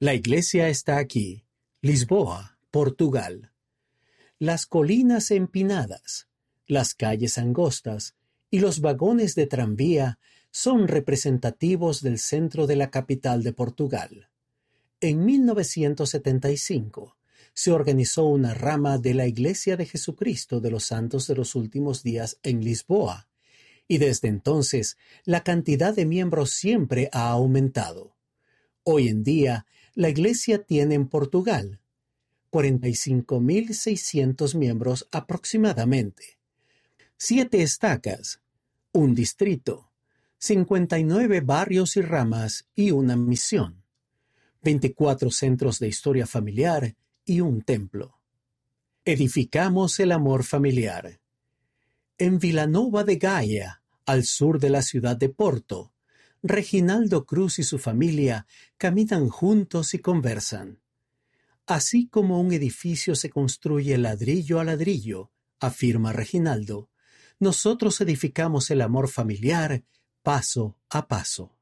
La iglesia está aquí, Lisboa, Portugal. Las colinas empinadas, las calles angostas y los vagones de tranvía son representativos del centro de la capital de Portugal. En 1975 se organizó una rama de la Iglesia de Jesucristo de los Santos de los Últimos Días en Lisboa, y desde entonces la cantidad de miembros siempre ha aumentado. Hoy en día, la Iglesia tiene en Portugal 45.600 miembros aproximadamente, siete estacas, un distrito, 59 barrios y ramas y una misión, 24 centros de historia familiar y un templo. Edificamos el amor familiar. En Vilanova de Gaia, al sur de la ciudad de Porto, Reginaldo Cruz y su familia caminan juntos y conversan. Así como un edificio se construye ladrillo a ladrillo, afirma Reginaldo, nosotros edificamos el amor familiar paso a paso.